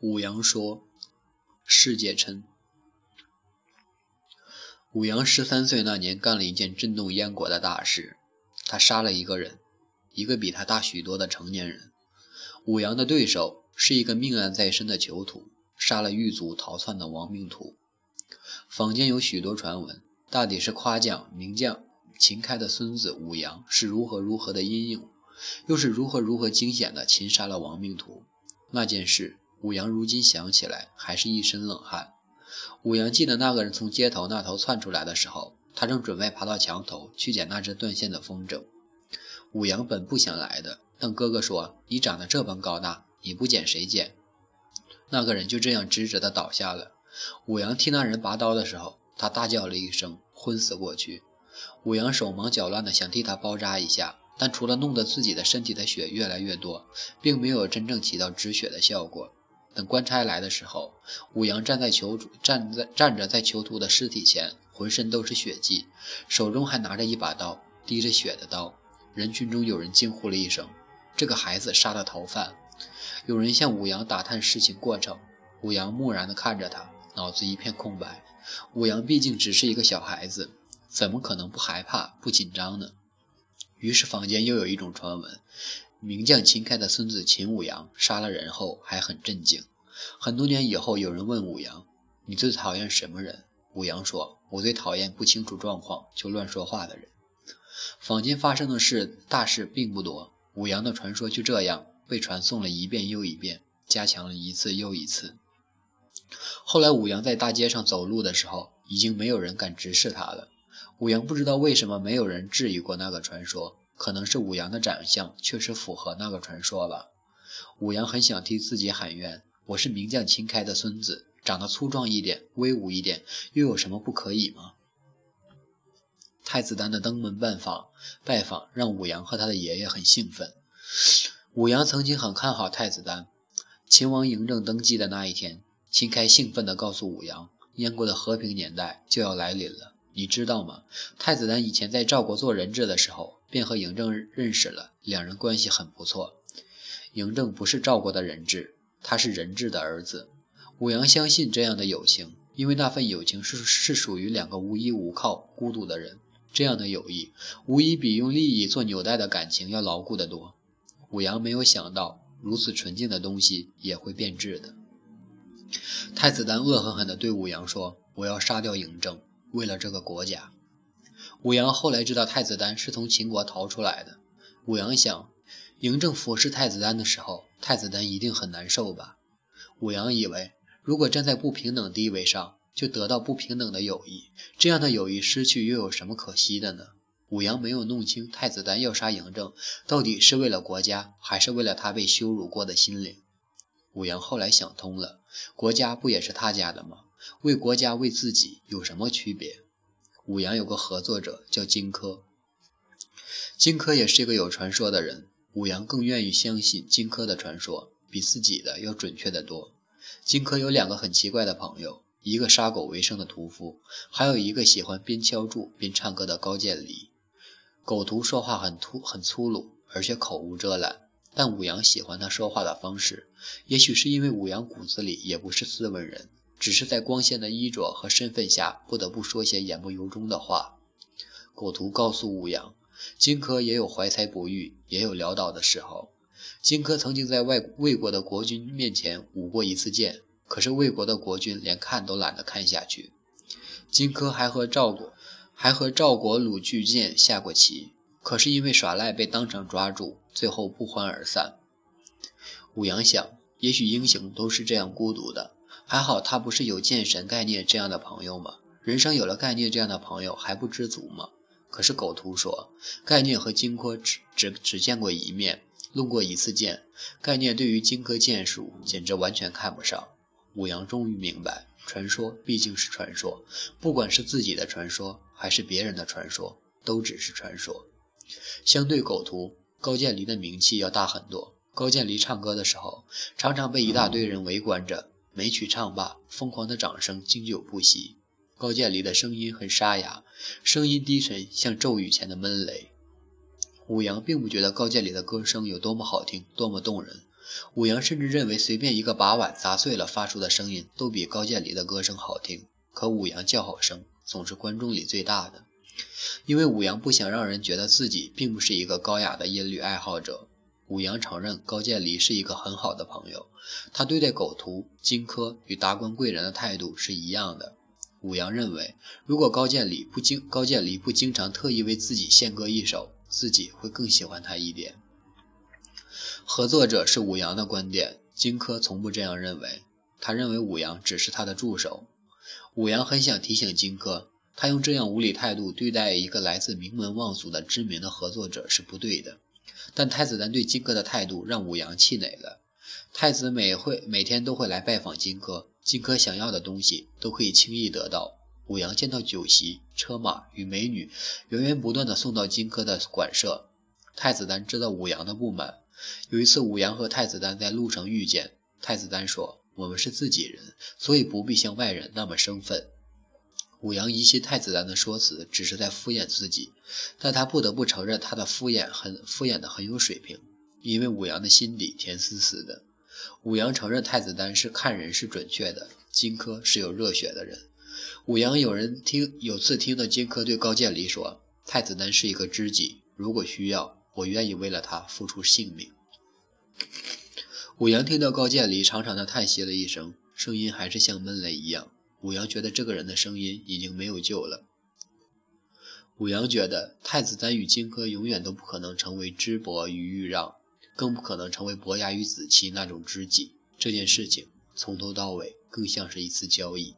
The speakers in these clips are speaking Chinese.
武阳说：“世界称。”武阳十三岁那年干了一件震动燕国的大事，他杀了一个人，一个比他大许多的成年人。武阳的对手是一个命案在身的囚徒，杀了狱卒逃窜的亡命徒。坊间有许多传闻，大抵是夸奖名将秦开的孙子武阳是如何如何的英勇，又是如何如何惊险的擒杀了亡命徒。那件事，武阳如今想起来还是一身冷汗。武阳记得那个人从街头那头窜出来的时候，他正准备爬到墙头去捡那只断线的风筝。武阳本不想来的，但哥哥说：“你长得这般高大，你不捡谁捡？”那个人就这样直直的倒下了。武阳替那人拔刀的时候，他大叫了一声，昏死过去。武阳手忙脚乱的想替他包扎一下，但除了弄得自己的身体的血越来越多，并没有真正起到止血的效果。等官差来的时候，武阳站在囚主站在站着在囚徒的尸体前，浑身都是血迹，手中还拿着一把刀，滴着血的刀。人群中有人惊呼了一声：“这个孩子杀了逃犯！”有人向武阳打探事情过程。武阳木然地看着他，脑子一片空白。武阳毕竟只是一个小孩子，怎么可能不害怕、不紧张呢？于是坊间又有一种传闻。名将秦开的孙子秦舞阳杀了人后还很镇静。很多年以后，有人问武阳：“你最讨厌什么人？”武阳说：“我最讨厌不清楚状况就乱说话的人。”坊间发生的事大事并不多，武阳的传说就这样被传颂了一遍又一遍，加强了一次又一次。后来，武阳在大街上走路的时候，已经没有人敢直视他了。武阳不知道为什么没有人质疑过那个传说。可能是武阳的长相确实符合那个传说吧。武阳很想替自己喊冤，我是名将秦开的孙子，长得粗壮一点，威武一点，又有什么不可以吗？太子丹的登门拜访，拜访让武阳和他的爷爷很兴奋。武阳曾经很看好太子丹。秦王嬴政登基的那一天，秦开兴奋地告诉武阳，燕国的和平年代就要来临了。你知道吗？太子丹以前在赵国做人质的时候，便和嬴政认识了，两人关系很不错。嬴政不是赵国的人质，他是人质的儿子。武阳相信这样的友情，因为那份友情是是属于两个无依无靠、孤独的人。这样的友谊，无疑比用利益做纽带的感情要牢固得多。武阳没有想到，如此纯净的东西也会变质的。太子丹恶狠狠地对武阳说：“我要杀掉嬴政。”为了这个国家，武阳后来知道太子丹是从秦国逃出来的。武阳想，嬴政服侍太子丹的时候，太子丹一定很难受吧？武阳以为，如果站在不平等地位上，就得到不平等的友谊，这样的友谊失去又有什么可惜的呢？武阳没有弄清太子丹要杀嬴政，到底是为了国家，还是为了他被羞辱过的心灵？武阳后来想通了，国家不也是他家的吗？为国家为自己有什么区别？武阳有个合作者叫荆轲，荆轲也是一个有传说的人。武阳更愿意相信荆轲的传说，比自己的要准确得多。荆轲有两个很奇怪的朋友，一个杀狗为生的屠夫，还有一个喜欢边敲柱边唱歌的高渐离。狗屠说话很粗很粗鲁，而且口无遮拦，但武阳喜欢他说话的方式，也许是因为武阳骨子里也不是斯文人。只是在光鲜的衣着和身份下，不得不说些言不由衷的话。狗图告诉武阳，荆轲也有怀才不遇，也有潦倒的时候。荆轲曾经在外魏国的国君面前舞过一次剑，可是魏国的国君连看都懒得看下去。荆轲还和赵国还和赵国鲁巨剑下过棋，可是因为耍赖被当场抓住，最后不欢而散。武阳想，也许英雄都是这样孤独的。还好他不是有剑神概念这样的朋友吗？人生有了概念这样的朋友还不知足吗？可是狗图说，概念和荆轲只只只见过一面，论过一次剑。概念对于荆轲剑术简直完全看不上。武阳终于明白，传说毕竟是传说，不管是自己的传说还是别人的传说，都只是传说。相对狗图，高渐离的名气要大很多。高渐离唱歌的时候，常常被一大堆人围观着。每曲唱罢，疯狂的掌声经久不息。高渐离的声音很沙哑，声音低沉，像骤雨前的闷雷。武阳并不觉得高渐离的歌声有多么好听，多么动人。武阳甚至认为，随便一个把碗砸碎了发出的声音，都比高渐离的歌声好听。可武阳叫好声总是观众里最大的，因为武阳不想让人觉得自己并不是一个高雅的音律爱好者。武阳承认高渐离是一个很好的朋友，他对待狗徒荆轲与达官贵人的态度是一样的。武阳认为，如果高渐离不经高渐离不经常特意为自己献歌一首，自己会更喜欢他一点。合作者是武阳的观点，荆轲从不这样认为。他认为武阳只是他的助手。武阳很想提醒荆轲，他用这样无理态度对待一个来自名门望族的知名的合作者是不对的。但太子丹对荆轲的态度让武阳气馁了。太子每会每天都会来拜访荆轲，荆轲想要的东西都可以轻易得到。武阳见到酒席、车马与美女源源不断的送到荆轲的馆舍。太子丹知道武阳的不满。有一次，武阳和太子丹在路上遇见，太子丹说：“我们是自己人，所以不必像外人那么生分。”武阳疑心太子丹的说辞只是在敷衍自己，但他不得不承认他的敷衍很敷衍的很有水平，因为武阳的心底甜丝丝的。武阳承认太子丹是看人是准确的，荆轲是有热血的人。武阳有人听有次听到荆轲对高渐离说：“太子丹是一个知己，如果需要，我愿意为了他付出性命。”武阳听到高渐离长长的叹息了一声，声音还是像闷雷一样。武阳觉得这个人的声音已经没有救了。武阳觉得太子丹与荆轲永远都不可能成为知伯与豫让，更不可能成为伯牙与子期那种知己。这件事情从头到尾更像是一次交易。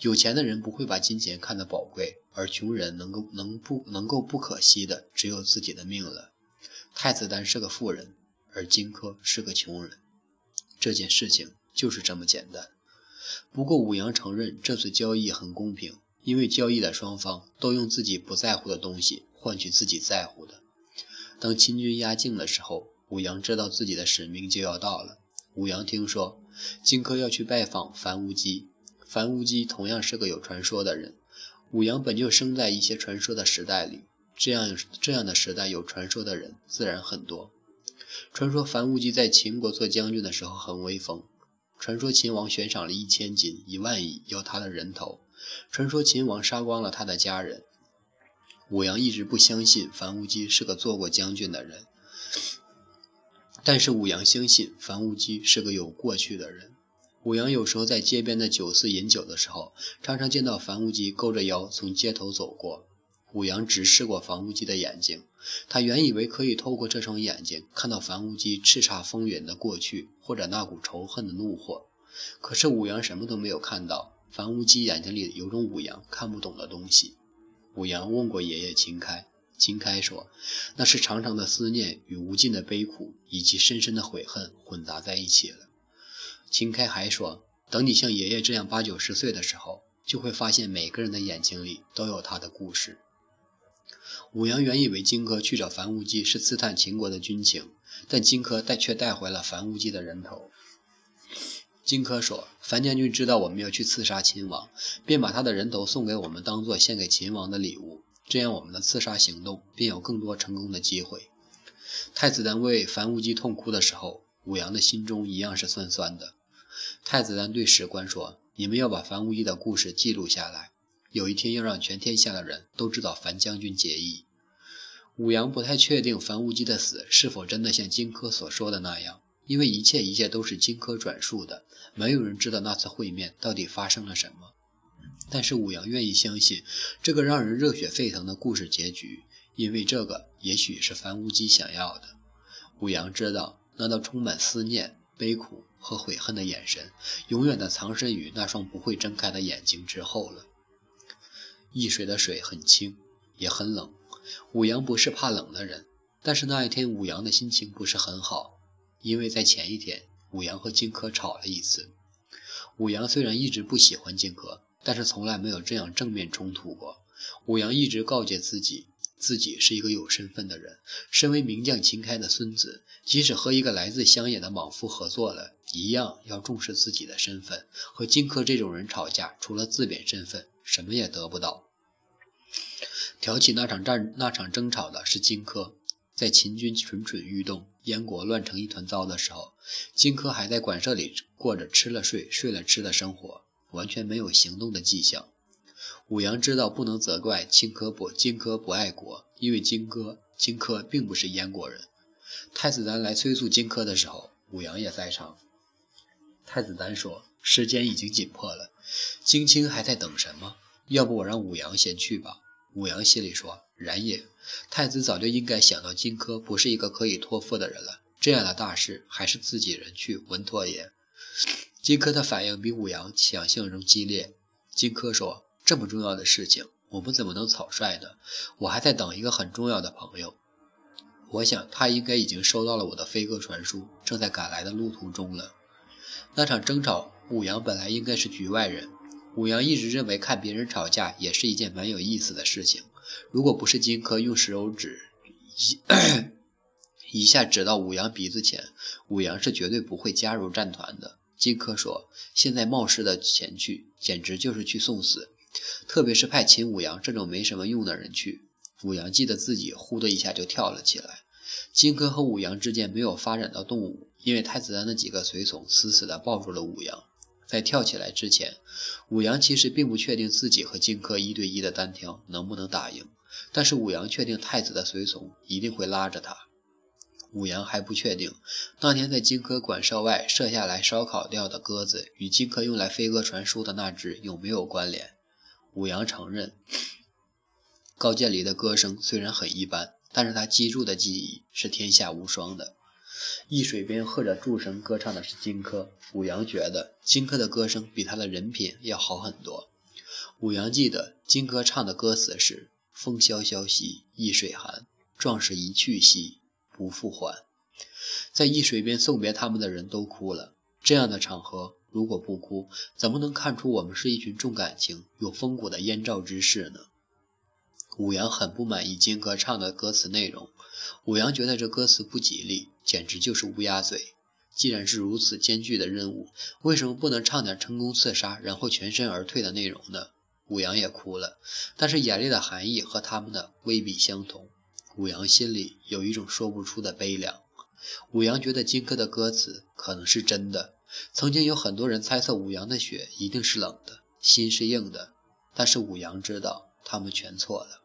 有钱的人不会把金钱看得宝贵，而穷人能够能不能够不可惜的只有自己的命了。太子丹是个富人，而荆轲是个穷人。这件事情就是这么简单。不过，武阳承认这次交易很公平，因为交易的双方都用自己不在乎的东西换取自己在乎的。当秦军压境的时候，武阳知道自己的使命就要到了。武阳听说荆轲要去拜访樊无机，樊无机同样是个有传说的人。武阳本就生在一些传说的时代里，这样这样的时代有传说的人自然很多。传说樊无机在秦国做将军的时候很威风。传说秦王悬赏了一千金一万亿要他的人头，传说秦王杀光了他的家人。武阳一直不相信樊无机是个做过将军的人，但是武阳相信樊无机是个有过去的人。武阳有时候在街边的酒肆饮酒的时候，常常见到樊无机勾着腰从街头走过。武阳直视过樊无机的眼睛，他原以为可以透过这双眼睛看到樊无机叱咤风云的过去，或者那股仇恨的怒火。可是武阳什么都没有看到，樊无机眼睛里有种武阳看不懂的东西。武阳问过爷爷秦开，秦开说那是长长的思念与无尽的悲苦，以及深深的悔恨混杂在一起了。秦开还说，等你像爷爷这样八九十岁的时候，就会发现每个人的眼睛里都有他的故事。武阳原以为荆轲去找樊无机是刺探秦国的军情，但荆轲带却带回了樊无机的人头。荆轲说：“樊将军知道我们要去刺杀秦王，便把他的人头送给我们，当做献给秦王的礼物。这样，我们的刺杀行动便有更多成功的机会。”太子丹为樊无机痛哭的时候，武阳的心中一样是酸酸的。太子丹对史官说：“你们要把樊无机的故事记录下来。”有一天要让全天下的人都知道樊将军结义。武阳不太确定樊无机的死是否真的像荆轲所说的那样，因为一切一切都是荆轲转述的，没有人知道那次会面到底发生了什么。但是武阳愿意相信这个让人热血沸腾的故事结局，因为这个也许是樊无机想要的。武阳知道那道充满思念、悲苦和悔恨的眼神，永远的藏身于那双不会睁开的眼睛之后了。易水的水很清，也很冷。武阳不是怕冷的人，但是那一天武阳的心情不是很好，因为在前一天武阳和荆轲吵了一次。武阳虽然一直不喜欢荆轲，但是从来没有这样正面冲突过。武阳一直告诫自己，自己是一个有身份的人，身为名将秦开的孙子，即使和一个来自乡野的莽夫合作了，一样要重视自己的身份。和荆轲这种人吵架，除了自贬身份。什么也得不到。挑起那场战、那场争吵的是荆轲。在秦军蠢蠢欲动、燕国乱成一团糟的时候，荆轲还在馆舍里过着吃了睡、睡了吃的生活，完全没有行动的迹象。武阳知道不能责怪荆轲不荆轲不爱国，因为荆轲荆轲并不是燕国人。太子丹来催促荆轲的时候，武阳也在场。太子丹说：“时间已经紧迫了，荆青还在等什么？要不我让武阳先去吧。”武阳心里说：“然也，太子早就应该想到荆轲不是一个可以托付的人了，这样的大事还是自己人去稳妥也。”荆轲的反应比武阳想象中激烈。荆轲说。这么重要的事情，我们怎么能草率呢？我还在等一个很重要的朋友，我想他应该已经收到了我的飞鸽传书，正在赶来的路途中了。那场争吵，武阳本来应该是局外人。武阳一直认为看别人吵架也是一件蛮有意思的事情。如果不是荆轲用手指一 一下指到武阳鼻子前，武阳是绝对不会加入战团的。荆轲说：“现在冒失的前去，简直就是去送死。”特别是派秦舞阳这种没什么用的人去，舞阳记得自己呼的一下就跳了起来。荆轲和舞阳之间没有发展到动武，因为太子丹的几个随从死死地抱住了舞阳。在跳起来之前，舞阳其实并不确定自己和荆轲一对一的单挑能不能打赢，但是舞阳确定太子的随从一定会拉着他。舞阳还不确定，当年在荆轲馆舍外射下来烧烤掉的鸽子，与荆轲用来飞鸽传书的那只有没有关联。武阳承认，高渐离的歌声虽然很一般，但是他记住的记忆是天下无双的。易水边和着祝声歌唱的是荆轲，武阳觉得荆轲的歌声比他的人品要好很多。武阳记得荆轲唱的歌词是“风萧萧兮易水寒，壮士一去兮不复还”。在易水边送别他们的人都哭了，这样的场合。如果不哭，怎么能看出我们是一群重感情、有风骨的燕赵之士呢？武阳很不满意荆轲唱的歌词内容，武阳觉得这歌词不吉利，简直就是乌鸦嘴。既然是如此艰巨的任务，为什么不能唱点成功刺杀，然后全身而退的内容呢？武阳也哭了，但是眼泪的含义和他们的未必相同。武阳心里有一种说不出的悲凉。武阳觉得荆轲的歌词可能是真的。曾经有很多人猜测武阳的血一定是冷的，心是硬的，但是武阳知道他们全错了。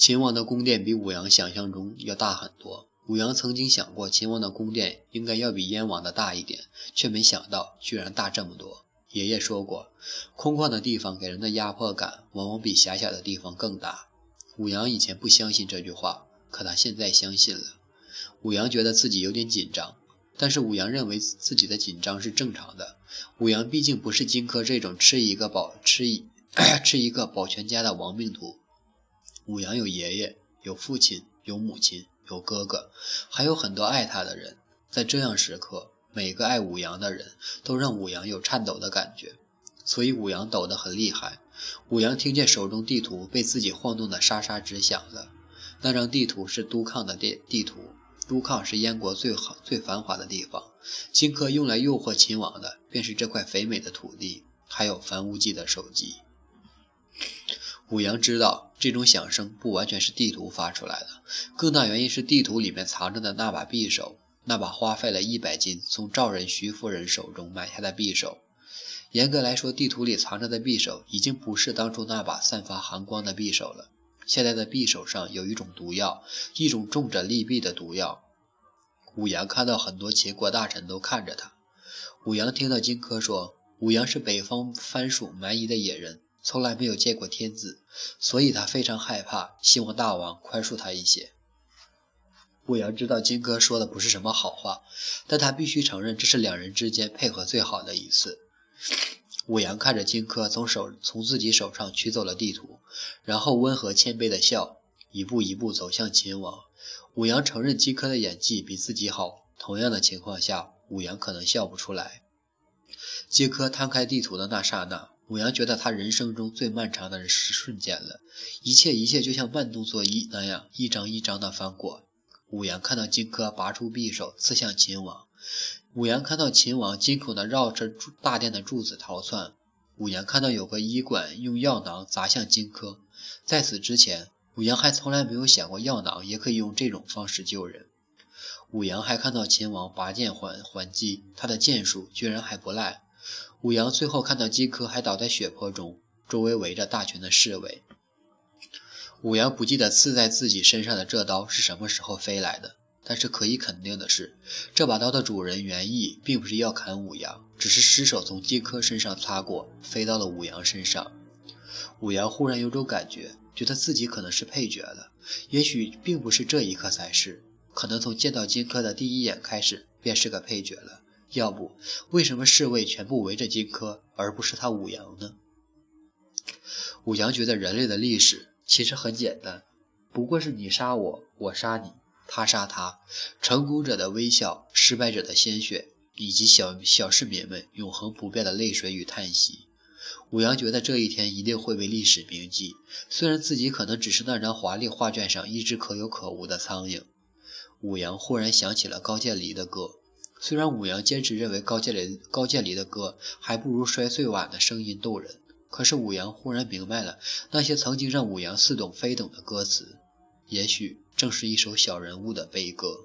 秦王的宫殿比武阳想象中要大很多。武阳曾经想过秦王的宫殿应该要比燕王的大一点，却没想到居然大这么多。爷爷说过，空旷的地方给人的压迫感往往比狭小的地方更大。武阳以前不相信这句话，可他现在相信了。武阳觉得自己有点紧张。但是武阳认为自己的紧张是正常的。武阳毕竟不是荆轲这种吃一个保吃一 吃一个保全家的亡命徒。武阳有爷爷，有父亲，有母亲，有哥哥，还有很多爱他的人。在这样时刻，每个爱武阳的人都让武阳有颤抖的感觉，所以武阳抖得很厉害。武阳听见手中地图被自己晃动的沙沙直响了。那张地图是督亢的地地图。都抗是燕国最好、最繁华的地方。荆轲用来诱惑秦王的，便是这块肥美的土地，还有樊无忌的首级。武阳知道，这种响声不完全是地图发出来的，更大原因是地图里面藏着的那把匕首，那把花费了一百金从赵人徐夫人手中买下的匕首。严格来说，地图里藏着的匕首已经不是当初那把散发寒光的匕首了。现在的匕首上有一种毒药，一种重着利弊的毒药。武阳看到很多秦国大臣都看着他。武阳听到荆轲说，武阳是北方番属蛮夷的野人，从来没有见过天子，所以他非常害怕，希望大王宽恕他一些。武阳知道荆轲说的不是什么好话，但他必须承认这是两人之间配合最好的一次。武阳看着荆轲从手从自己手上取走了地图，然后温和谦卑的笑，一步一步走向秦王。武阳承认荆轲的演技比自己好，同样的情况下，武阳可能笑不出来。荆轲摊开地图的那刹那，武阳觉得他人生中最漫长的是瞬间了，一切一切就像慢动作一那样，一张一张的翻过。武阳看到荆轲拔出匕首刺向秦王。武阳看到秦王惊恐的绕着大殿的柱子逃窜。武阳看到有个医馆用药囊砸向荆轲。在此之前，武阳还从来没有想过药囊也可以用这种方式救人。武阳还看到秦王拔剑还还击，他的剑术居然还不赖。武阳最后看到荆轲还倒在血泊中，周围围着大群的侍卫。武阳不记得刺在自己身上的这刀是什么时候飞来的，但是可以肯定的是，这把刀的主人袁毅并不是要砍武阳，只是失手从荆轲身上擦过，飞到了武阳身上。武阳忽然有种感觉，觉得自己可能是配角了，也许并不是这一刻才是，可能从见到荆轲的第一眼开始便是个配角了。要不，为什么侍卫全部围着荆轲，而不是他武阳呢？武阳觉得人类的历史其实很简单，不过是你杀我，我杀你，他杀他，成功者的微笑，失败者的鲜血，以及小小市民们永恒不变的泪水与叹息。武阳觉得这一天一定会被历史铭记，虽然自己可能只是那张华丽画卷上一只可有可无的苍蝇。武阳忽然想起了高渐离的歌。虽然武阳坚持认为高渐离高渐离的歌还不如摔碎碗的声音动人，可是武阳忽然明白了，那些曾经让武阳似懂非懂的歌词，也许正是一首小人物的悲歌。